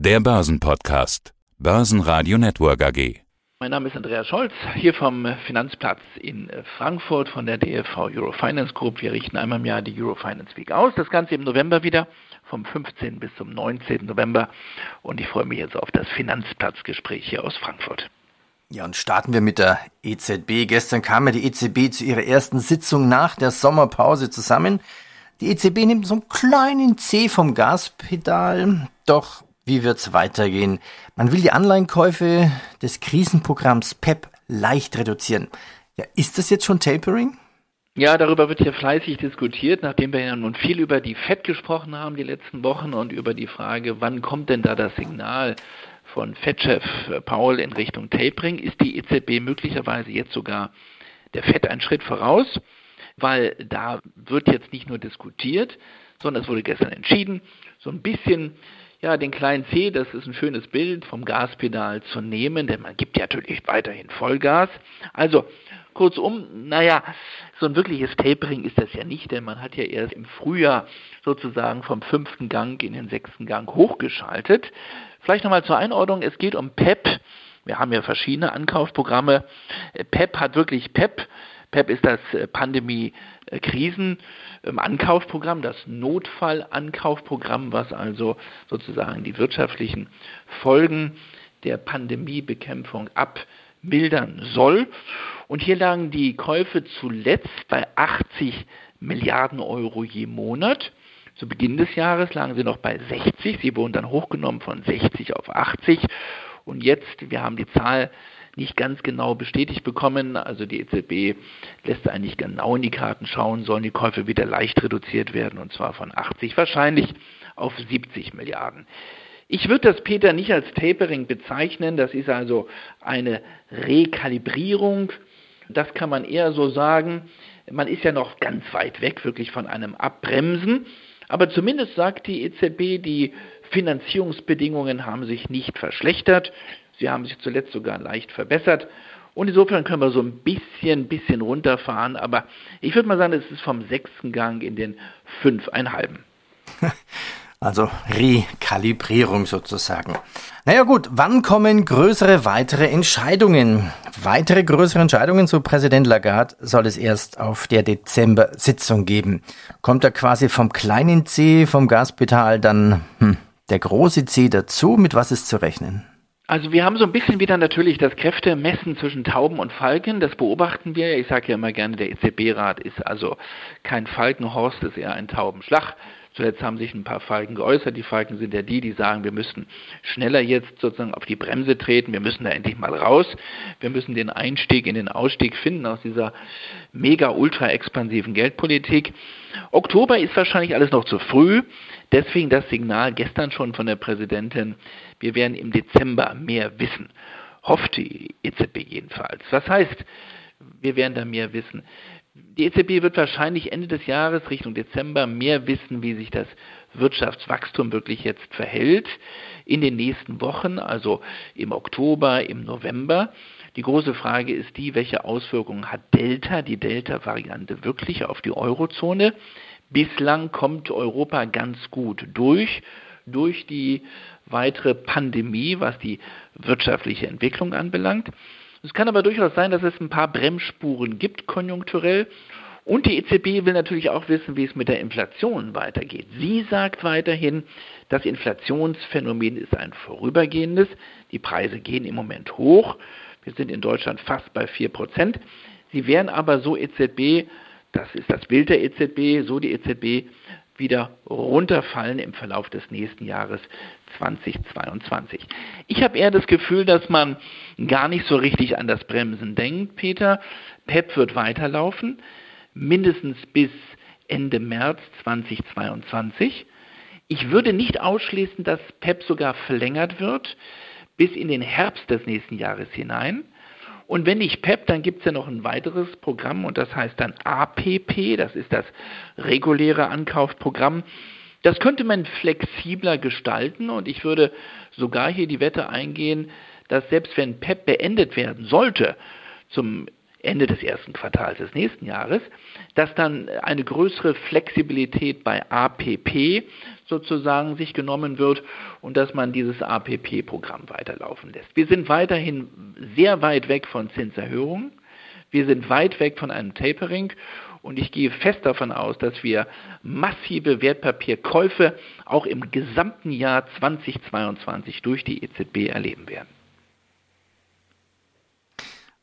Der Börsenpodcast. Börsenradio Network AG. Mein Name ist Andreas Scholz, hier vom Finanzplatz in Frankfurt von der DFV Eurofinance Group. Wir richten einmal im Jahr die Eurofinance Week aus. Das Ganze im November wieder, vom 15. bis zum 19. November. Und ich freue mich jetzt auf das Finanzplatzgespräch hier aus Frankfurt. Ja, und starten wir mit der EZB. Gestern kam ja die EZB zu ihrer ersten Sitzung nach der Sommerpause zusammen. Die EZB nimmt so einen kleinen C vom Gaspedal, doch wie wird's weitergehen? Man will die Anleihenkäufe des Krisenprogramms PEP leicht reduzieren. Ja, ist das jetzt schon Tapering? Ja, darüber wird ja fleißig diskutiert, nachdem wir ja nun viel über die FED gesprochen haben die letzten Wochen und über die Frage, wann kommt denn da das Signal von FED-Chef Paul in Richtung Tapering, ist die EZB möglicherweise jetzt sogar der FED einen Schritt voraus, weil da wird jetzt nicht nur diskutiert, sondern es wurde gestern entschieden, so ein bisschen ja, den kleinen C, das ist ein schönes Bild, vom Gaspedal zu nehmen, denn man gibt ja natürlich weiterhin Vollgas. Also, kurzum, naja, so ein wirkliches Tapering ist das ja nicht, denn man hat ja erst im Frühjahr sozusagen vom fünften Gang in den sechsten Gang hochgeschaltet. Vielleicht nochmal zur Einordnung, es geht um PEP. Wir haben ja verschiedene Ankaufprogramme. PEP hat wirklich PEP. PEP ist das äh, Pandemie-Krisen-Ankaufprogramm, das Notfall-Ankaufprogramm, was also sozusagen die wirtschaftlichen Folgen der Pandemiebekämpfung abmildern soll. Und hier lagen die Käufe zuletzt bei 80 Milliarden Euro je Monat. Zu Beginn des Jahres lagen sie noch bei 60. Sie wurden dann hochgenommen von 60 auf 80. Und jetzt, wir haben die Zahl nicht ganz genau bestätigt bekommen. Also die EZB lässt eigentlich genau in die Karten schauen, sollen die Käufe wieder leicht reduziert werden und zwar von 80 wahrscheinlich auf 70 Milliarden. Ich würde das, Peter, nicht als Tapering bezeichnen. Das ist also eine Rekalibrierung. Das kann man eher so sagen. Man ist ja noch ganz weit weg wirklich von einem Abbremsen. Aber zumindest sagt die EZB, die Finanzierungsbedingungen haben sich nicht verschlechtert. Sie haben sich zuletzt sogar leicht verbessert. Und insofern können wir so ein bisschen, bisschen runterfahren. Aber ich würde mal sagen, es ist vom sechsten Gang in den fünfeinhalben. Also Rekalibrierung sozusagen. Naja gut, wann kommen größere weitere Entscheidungen? Weitere größere Entscheidungen zu Präsident Lagarde soll es erst auf der Dezember-Sitzung geben. Kommt da quasi vom kleinen C vom Gaspedal dann hm, der große C dazu? Mit was ist zu rechnen? Also wir haben so ein bisschen wieder natürlich das Kräftemessen zwischen Tauben und Falken. Das beobachten wir. Ich sage ja immer gerne, der EZB-Rat ist also kein Falkenhorst, ist eher ein Taubenschlag. Zuletzt haben sich ein paar Falken geäußert. Die Falken sind ja die, die sagen, wir müssen schneller jetzt sozusagen auf die Bremse treten. Wir müssen da endlich mal raus. Wir müssen den Einstieg in den Ausstieg finden aus dieser mega ultra expansiven Geldpolitik. Oktober ist wahrscheinlich alles noch zu früh. Deswegen das Signal gestern schon von der Präsidentin, wir werden im Dezember mehr wissen. Hofft die EZB jedenfalls. Was heißt, wir werden da mehr wissen? Die EZB wird wahrscheinlich Ende des Jahres, Richtung Dezember, mehr wissen, wie sich das Wirtschaftswachstum wirklich jetzt verhält in den nächsten Wochen, also im Oktober, im November. Die große Frage ist die, welche Auswirkungen hat Delta, die Delta-Variante wirklich auf die Eurozone? Bislang kommt Europa ganz gut durch, durch die weitere Pandemie, was die wirtschaftliche Entwicklung anbelangt. Es kann aber durchaus sein, dass es ein paar Bremsspuren gibt, konjunkturell. Und die EZB will natürlich auch wissen, wie es mit der Inflation weitergeht. Sie sagt weiterhin, das Inflationsphänomen ist ein vorübergehendes. Die Preise gehen im Moment hoch. Wir sind in Deutschland fast bei 4 Prozent. Sie werden aber so EZB das ist das Bild der EZB, so die EZB wieder runterfallen im Verlauf des nächsten Jahres 2022. Ich habe eher das Gefühl, dass man gar nicht so richtig an das Bremsen denkt, Peter. PEP wird weiterlaufen, mindestens bis Ende März 2022. Ich würde nicht ausschließen, dass PEP sogar verlängert wird bis in den Herbst des nächsten Jahres hinein. Und wenn nicht PEP, dann gibt es ja noch ein weiteres Programm und das heißt dann APP, das ist das reguläre Ankaufprogramm. Das könnte man flexibler gestalten und ich würde sogar hier die Wette eingehen, dass selbst wenn PEP beendet werden sollte, zum Ende des ersten Quartals des nächsten Jahres, dass dann eine größere Flexibilität bei APP sozusagen sich genommen wird und dass man dieses APP-Programm weiterlaufen lässt. Wir sind weiterhin sehr weit weg von Zinserhöhungen. Wir sind weit weg von einem Tapering und ich gehe fest davon aus, dass wir massive Wertpapierkäufe auch im gesamten Jahr 2022 durch die EZB erleben werden.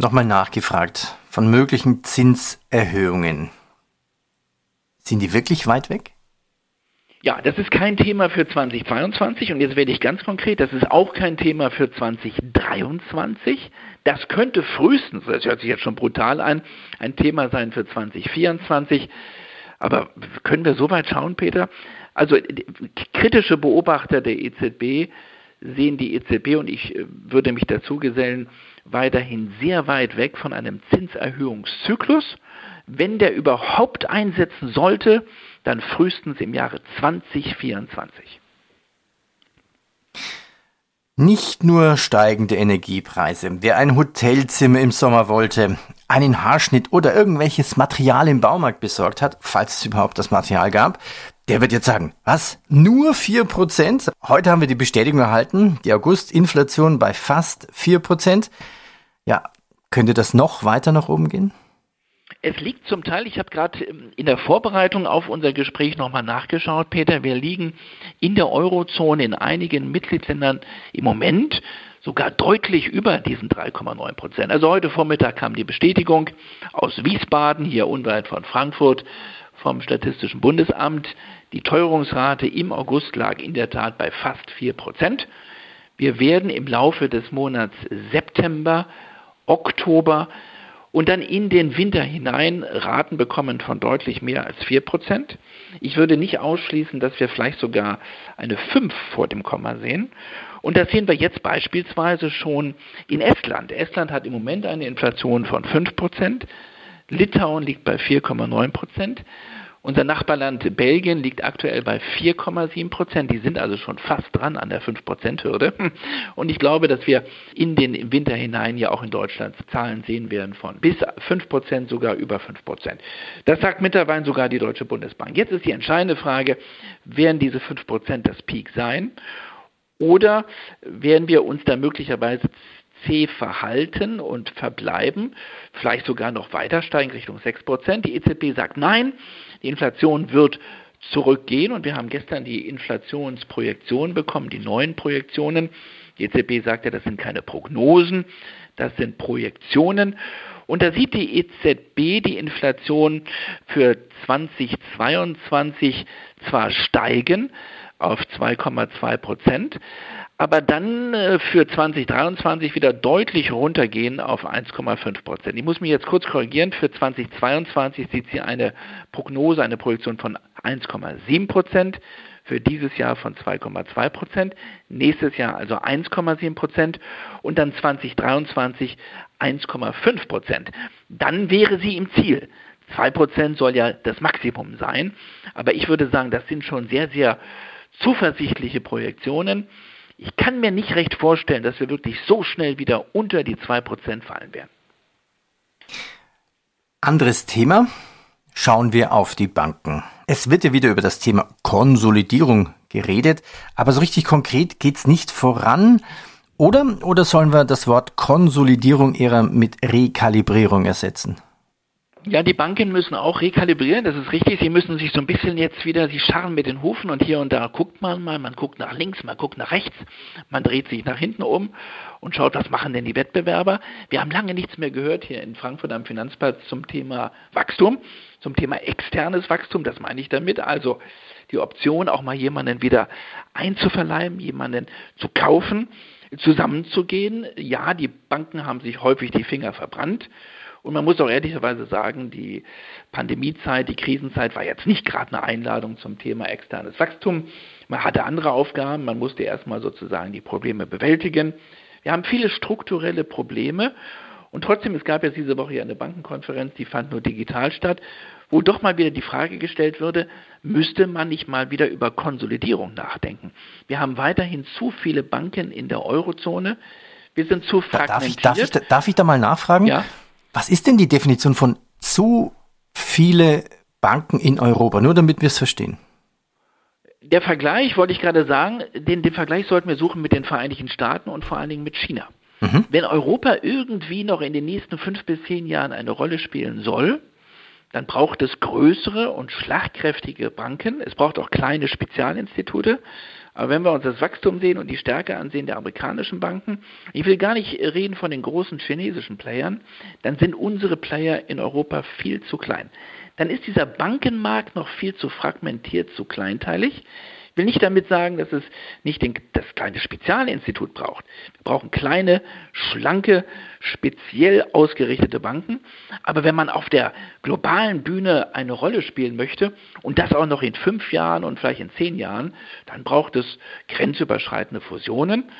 Nochmal nachgefragt von möglichen Zinserhöhungen. Sind die wirklich weit weg? Ja, das ist kein Thema für 2022 und jetzt werde ich ganz konkret, das ist auch kein Thema für 2023. Das könnte frühestens, das hört sich jetzt schon brutal an, ein Thema sein für 2024. Aber können wir so weit schauen, Peter? Also kritische Beobachter der EZB sehen die EZB und ich äh, würde mich dazu gesellen, weiterhin sehr weit weg von einem Zinserhöhungszyklus. Wenn der überhaupt einsetzen sollte, dann frühestens im Jahre 2024. Nicht nur steigende Energiepreise. Wer ein Hotelzimmer im Sommer wollte, einen Haarschnitt oder irgendwelches Material im Baumarkt besorgt hat, falls es überhaupt das Material gab, der wird jetzt sagen, was? Nur 4%? Heute haben wir die Bestätigung erhalten, die August-Inflation bei fast 4%. Ja, könnte das noch weiter nach oben gehen? Es liegt zum Teil, ich habe gerade ähm, in der Vorbereitung auf unser Gespräch nochmal nachgeschaut, Peter, wir liegen in der Eurozone in einigen Mitgliedsländern im Moment sogar deutlich über diesen 3,9 Prozent. Also heute Vormittag kam die Bestätigung aus Wiesbaden, hier unweit von Frankfurt, vom Statistischen Bundesamt. Die Teuerungsrate im August lag in der Tat bei fast 4 Prozent. Wir werden im Laufe des Monats September, Oktober und dann in den Winter hinein Raten bekommen von deutlich mehr als 4 Prozent. Ich würde nicht ausschließen, dass wir vielleicht sogar eine 5 vor dem Komma sehen. Und das sehen wir jetzt beispielsweise schon in Estland. Estland hat im Moment eine Inflation von 5 Prozent. Litauen liegt bei 4,9 Prozent. Unser Nachbarland Belgien liegt aktuell bei 4,7 Prozent. Die sind also schon fast dran an der 5-Prozent-Hürde. Und ich glaube, dass wir in den Winter hinein ja auch in Deutschland Zahlen sehen werden von bis 5 Prozent, sogar über 5 Prozent. Das sagt mittlerweile sogar die Deutsche Bundesbank. Jetzt ist die entscheidende Frage, werden diese 5 Prozent das Peak sein? Oder werden wir uns da möglicherweise C verhalten und verbleiben, vielleicht sogar noch weiter steigen Richtung 6 Prozent. Die EZB sagt nein, die Inflation wird zurückgehen und wir haben gestern die Inflationsprojektionen bekommen, die neuen Projektionen. Die EZB sagt ja, das sind keine Prognosen, das sind Projektionen. Und da sieht die EZB die Inflation für 2022 zwar steigen auf 2,2 Prozent, aber dann äh, für 2023 wieder deutlich runtergehen auf 1,5 Prozent. Ich muss mich jetzt kurz korrigieren. Für 2022 sieht sie eine Prognose, eine Projektion von 1,7 Prozent. Für dieses Jahr von 2,2 Prozent. Nächstes Jahr also 1,7 Prozent. Und dann 2023 1,5 Prozent. Dann wäre sie im Ziel. 2 Prozent soll ja das Maximum sein. Aber ich würde sagen, das sind schon sehr, sehr zuversichtliche Projektionen. Ich kann mir nicht recht vorstellen, dass wir wirklich so schnell wieder unter die 2% fallen werden. Anderes Thema. Schauen wir auf die Banken. Es wird ja wieder über das Thema Konsolidierung geredet, aber so richtig konkret geht es nicht voran. Oder, oder sollen wir das Wort Konsolidierung eher mit Rekalibrierung ersetzen? Ja, die Banken müssen auch rekalibrieren, das ist richtig. Sie müssen sich so ein bisschen jetzt wieder, sie scharren mit den Hufen und hier und da guckt man mal, man guckt nach links, man guckt nach rechts, man dreht sich nach hinten um und schaut, was machen denn die Wettbewerber. Wir haben lange nichts mehr gehört hier in Frankfurt am Finanzplatz zum Thema Wachstum, zum Thema externes Wachstum, das meine ich damit. Also die Option, auch mal jemanden wieder einzuverleiben, jemanden zu kaufen, zusammenzugehen. Ja, die Banken haben sich häufig die Finger verbrannt und man muss auch ehrlicherweise sagen, die Pandemiezeit, die Krisenzeit war jetzt nicht gerade eine Einladung zum Thema externes Wachstum. Man hatte andere Aufgaben, man musste erstmal sozusagen die Probleme bewältigen. Wir haben viele strukturelle Probleme und trotzdem, es gab ja diese Woche hier eine Bankenkonferenz, die fand nur digital statt, wo doch mal wieder die Frage gestellt würde, müsste man nicht mal wieder über Konsolidierung nachdenken? Wir haben weiterhin zu viele Banken in der Eurozone. Wir sind zu fragmentiert. Darf ich, darf ich, darf ich da mal nachfragen? Ja. Was ist denn die Definition von zu viele Banken in Europa? Nur damit wir es verstehen. Der Vergleich, wollte ich gerade sagen, den, den Vergleich sollten wir suchen mit den Vereinigten Staaten und vor allen Dingen mit China. Mhm. Wenn Europa irgendwie noch in den nächsten fünf bis zehn Jahren eine Rolle spielen soll, dann braucht es größere und schlagkräftige Banken. Es braucht auch kleine Spezialinstitute. Aber wenn wir uns das Wachstum sehen und die Stärke ansehen der amerikanischen Banken, ich will gar nicht reden von den großen chinesischen Playern, dann sind unsere Player in Europa viel zu klein. Dann ist dieser Bankenmarkt noch viel zu fragmentiert, zu kleinteilig will nicht damit sagen, dass es nicht den, das kleine Spezialinstitut braucht. Wir brauchen kleine, schlanke, speziell ausgerichtete Banken. Aber wenn man auf der globalen Bühne eine Rolle spielen möchte und das auch noch in fünf Jahren und vielleicht in zehn Jahren, dann braucht es grenzüberschreitende Fusionen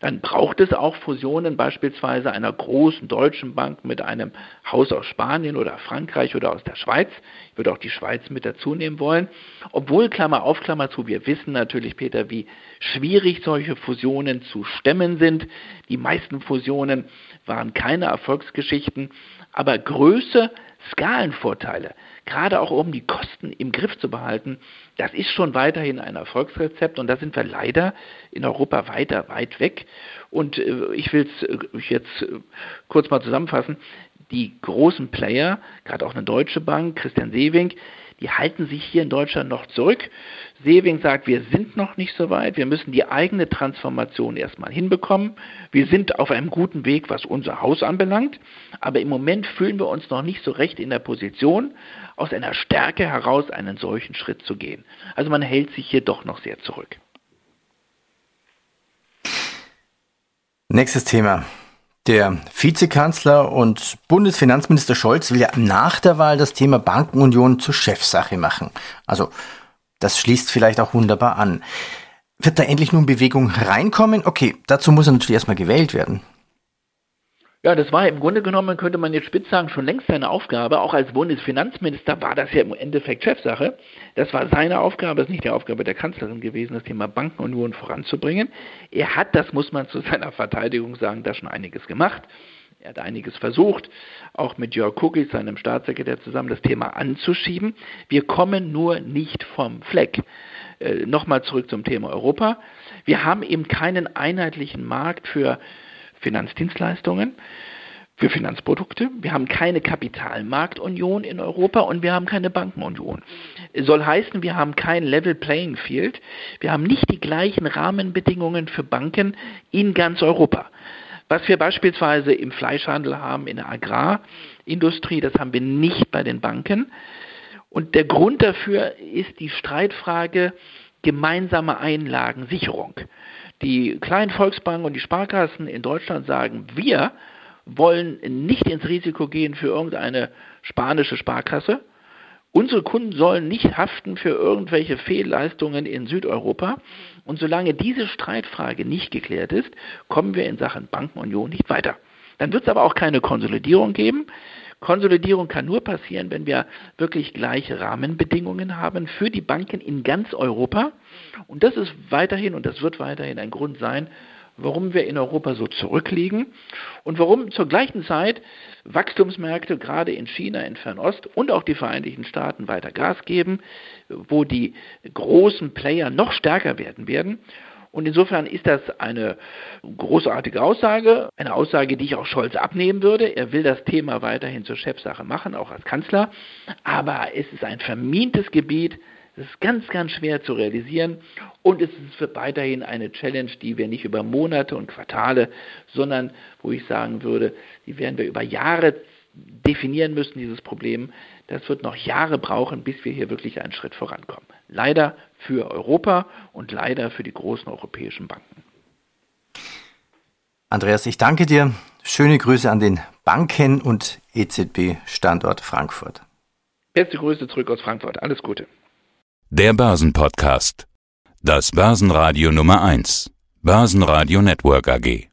dann braucht es auch Fusionen beispielsweise einer großen deutschen Bank mit einem Haus aus Spanien oder Frankreich oder aus der Schweiz. Ich würde auch die Schweiz mit dazu nehmen wollen. Obwohl, Klammer auf, Klammer zu, wir wissen natürlich, Peter, wie schwierig solche Fusionen zu stemmen sind. Die meisten Fusionen waren keine Erfolgsgeschichten, aber Größe, Skalenvorteile, gerade auch um die Kosten im Griff zu behalten, das ist schon weiterhin ein Erfolgsrezept und da sind wir leider in Europa weiter weit weg. Und äh, ich will es äh, jetzt äh, kurz mal zusammenfassen. Die großen Player, gerade auch eine Deutsche Bank, Christian Sewing, die halten sich hier in Deutschland noch zurück. Sewing sagt, wir sind noch nicht so weit, wir müssen die eigene Transformation erstmal hinbekommen. Wir sind auf einem guten Weg, was unser Haus anbelangt, aber im Moment fühlen wir uns noch nicht so recht in der Position, aus einer Stärke heraus einen solchen Schritt zu gehen. Also man hält sich hier doch noch sehr zurück. Nächstes Thema. Der Vizekanzler und Bundesfinanzminister Scholz will ja nach der Wahl das Thema Bankenunion zur Chefsache machen. Also, das schließt vielleicht auch wunderbar an. Wird da endlich nun Bewegung reinkommen? Okay, dazu muss er natürlich erstmal gewählt werden. Ja, das war im Grunde genommen, könnte man jetzt spitz sagen, schon längst seine Aufgabe. Auch als Bundesfinanzminister war das ja im Endeffekt Chefsache. Das war seine Aufgabe, es ist nicht die Aufgabe der Kanzlerin gewesen, das Thema Bankenunion voranzubringen. Er hat, das muss man zu seiner Verteidigung sagen, da schon einiges gemacht. Er hat einiges versucht, auch mit Jörg Kuckis, seinem Staatssekretär, zusammen das Thema anzuschieben. Wir kommen nur nicht vom Fleck. Äh, Nochmal zurück zum Thema Europa. Wir haben eben keinen einheitlichen Markt für Finanzdienstleistungen, für Finanzprodukte. Wir haben keine Kapitalmarktunion in Europa und wir haben keine Bankenunion. Soll heißen, wir haben kein Level Playing Field. Wir haben nicht die gleichen Rahmenbedingungen für Banken in ganz Europa. Was wir beispielsweise im Fleischhandel haben, in der Agrarindustrie, das haben wir nicht bei den Banken. Und der Grund dafür ist die Streitfrage gemeinsame Einlagensicherung. Die kleinen Volksbanken und die Sparkassen in Deutschland sagen, wir wollen nicht ins Risiko gehen für irgendeine spanische Sparkasse. Unsere Kunden sollen nicht haften für irgendwelche Fehlleistungen in Südeuropa. Und solange diese Streitfrage nicht geklärt ist, kommen wir in Sachen Bankenunion nicht weiter. Dann wird es aber auch keine Konsolidierung geben. Konsolidierung kann nur passieren, wenn wir wirklich gleiche Rahmenbedingungen haben für die Banken in ganz Europa. Und das ist weiterhin und das wird weiterhin ein Grund sein, warum wir in Europa so zurückliegen und warum zur gleichen Zeit Wachstumsmärkte gerade in China, in Fernost und auch die Vereinigten Staaten weiter Gas geben, wo die großen Player noch stärker werden werden und insofern ist das eine großartige Aussage, eine Aussage, die ich auch Scholz abnehmen würde. Er will das Thema weiterhin zur Chefsache machen, auch als Kanzler. Aber es ist ein vermintes Gebiet. Es ist ganz, ganz schwer zu realisieren und es ist weiterhin eine Challenge, die wir nicht über Monate und Quartale, sondern wo ich sagen würde, die werden wir über Jahre definieren müssen, dieses Problem. Das wird noch Jahre brauchen, bis wir hier wirklich einen Schritt vorankommen. Leider für Europa und leider für die großen europäischen Banken. Andreas, ich danke dir. Schöne Grüße an den Banken- und EZB-Standort Frankfurt. Beste Grüße zurück aus Frankfurt. Alles Gute. Der Börsenpodcast. Das Börsenradio Nummer 1. Börsenradio Network AG.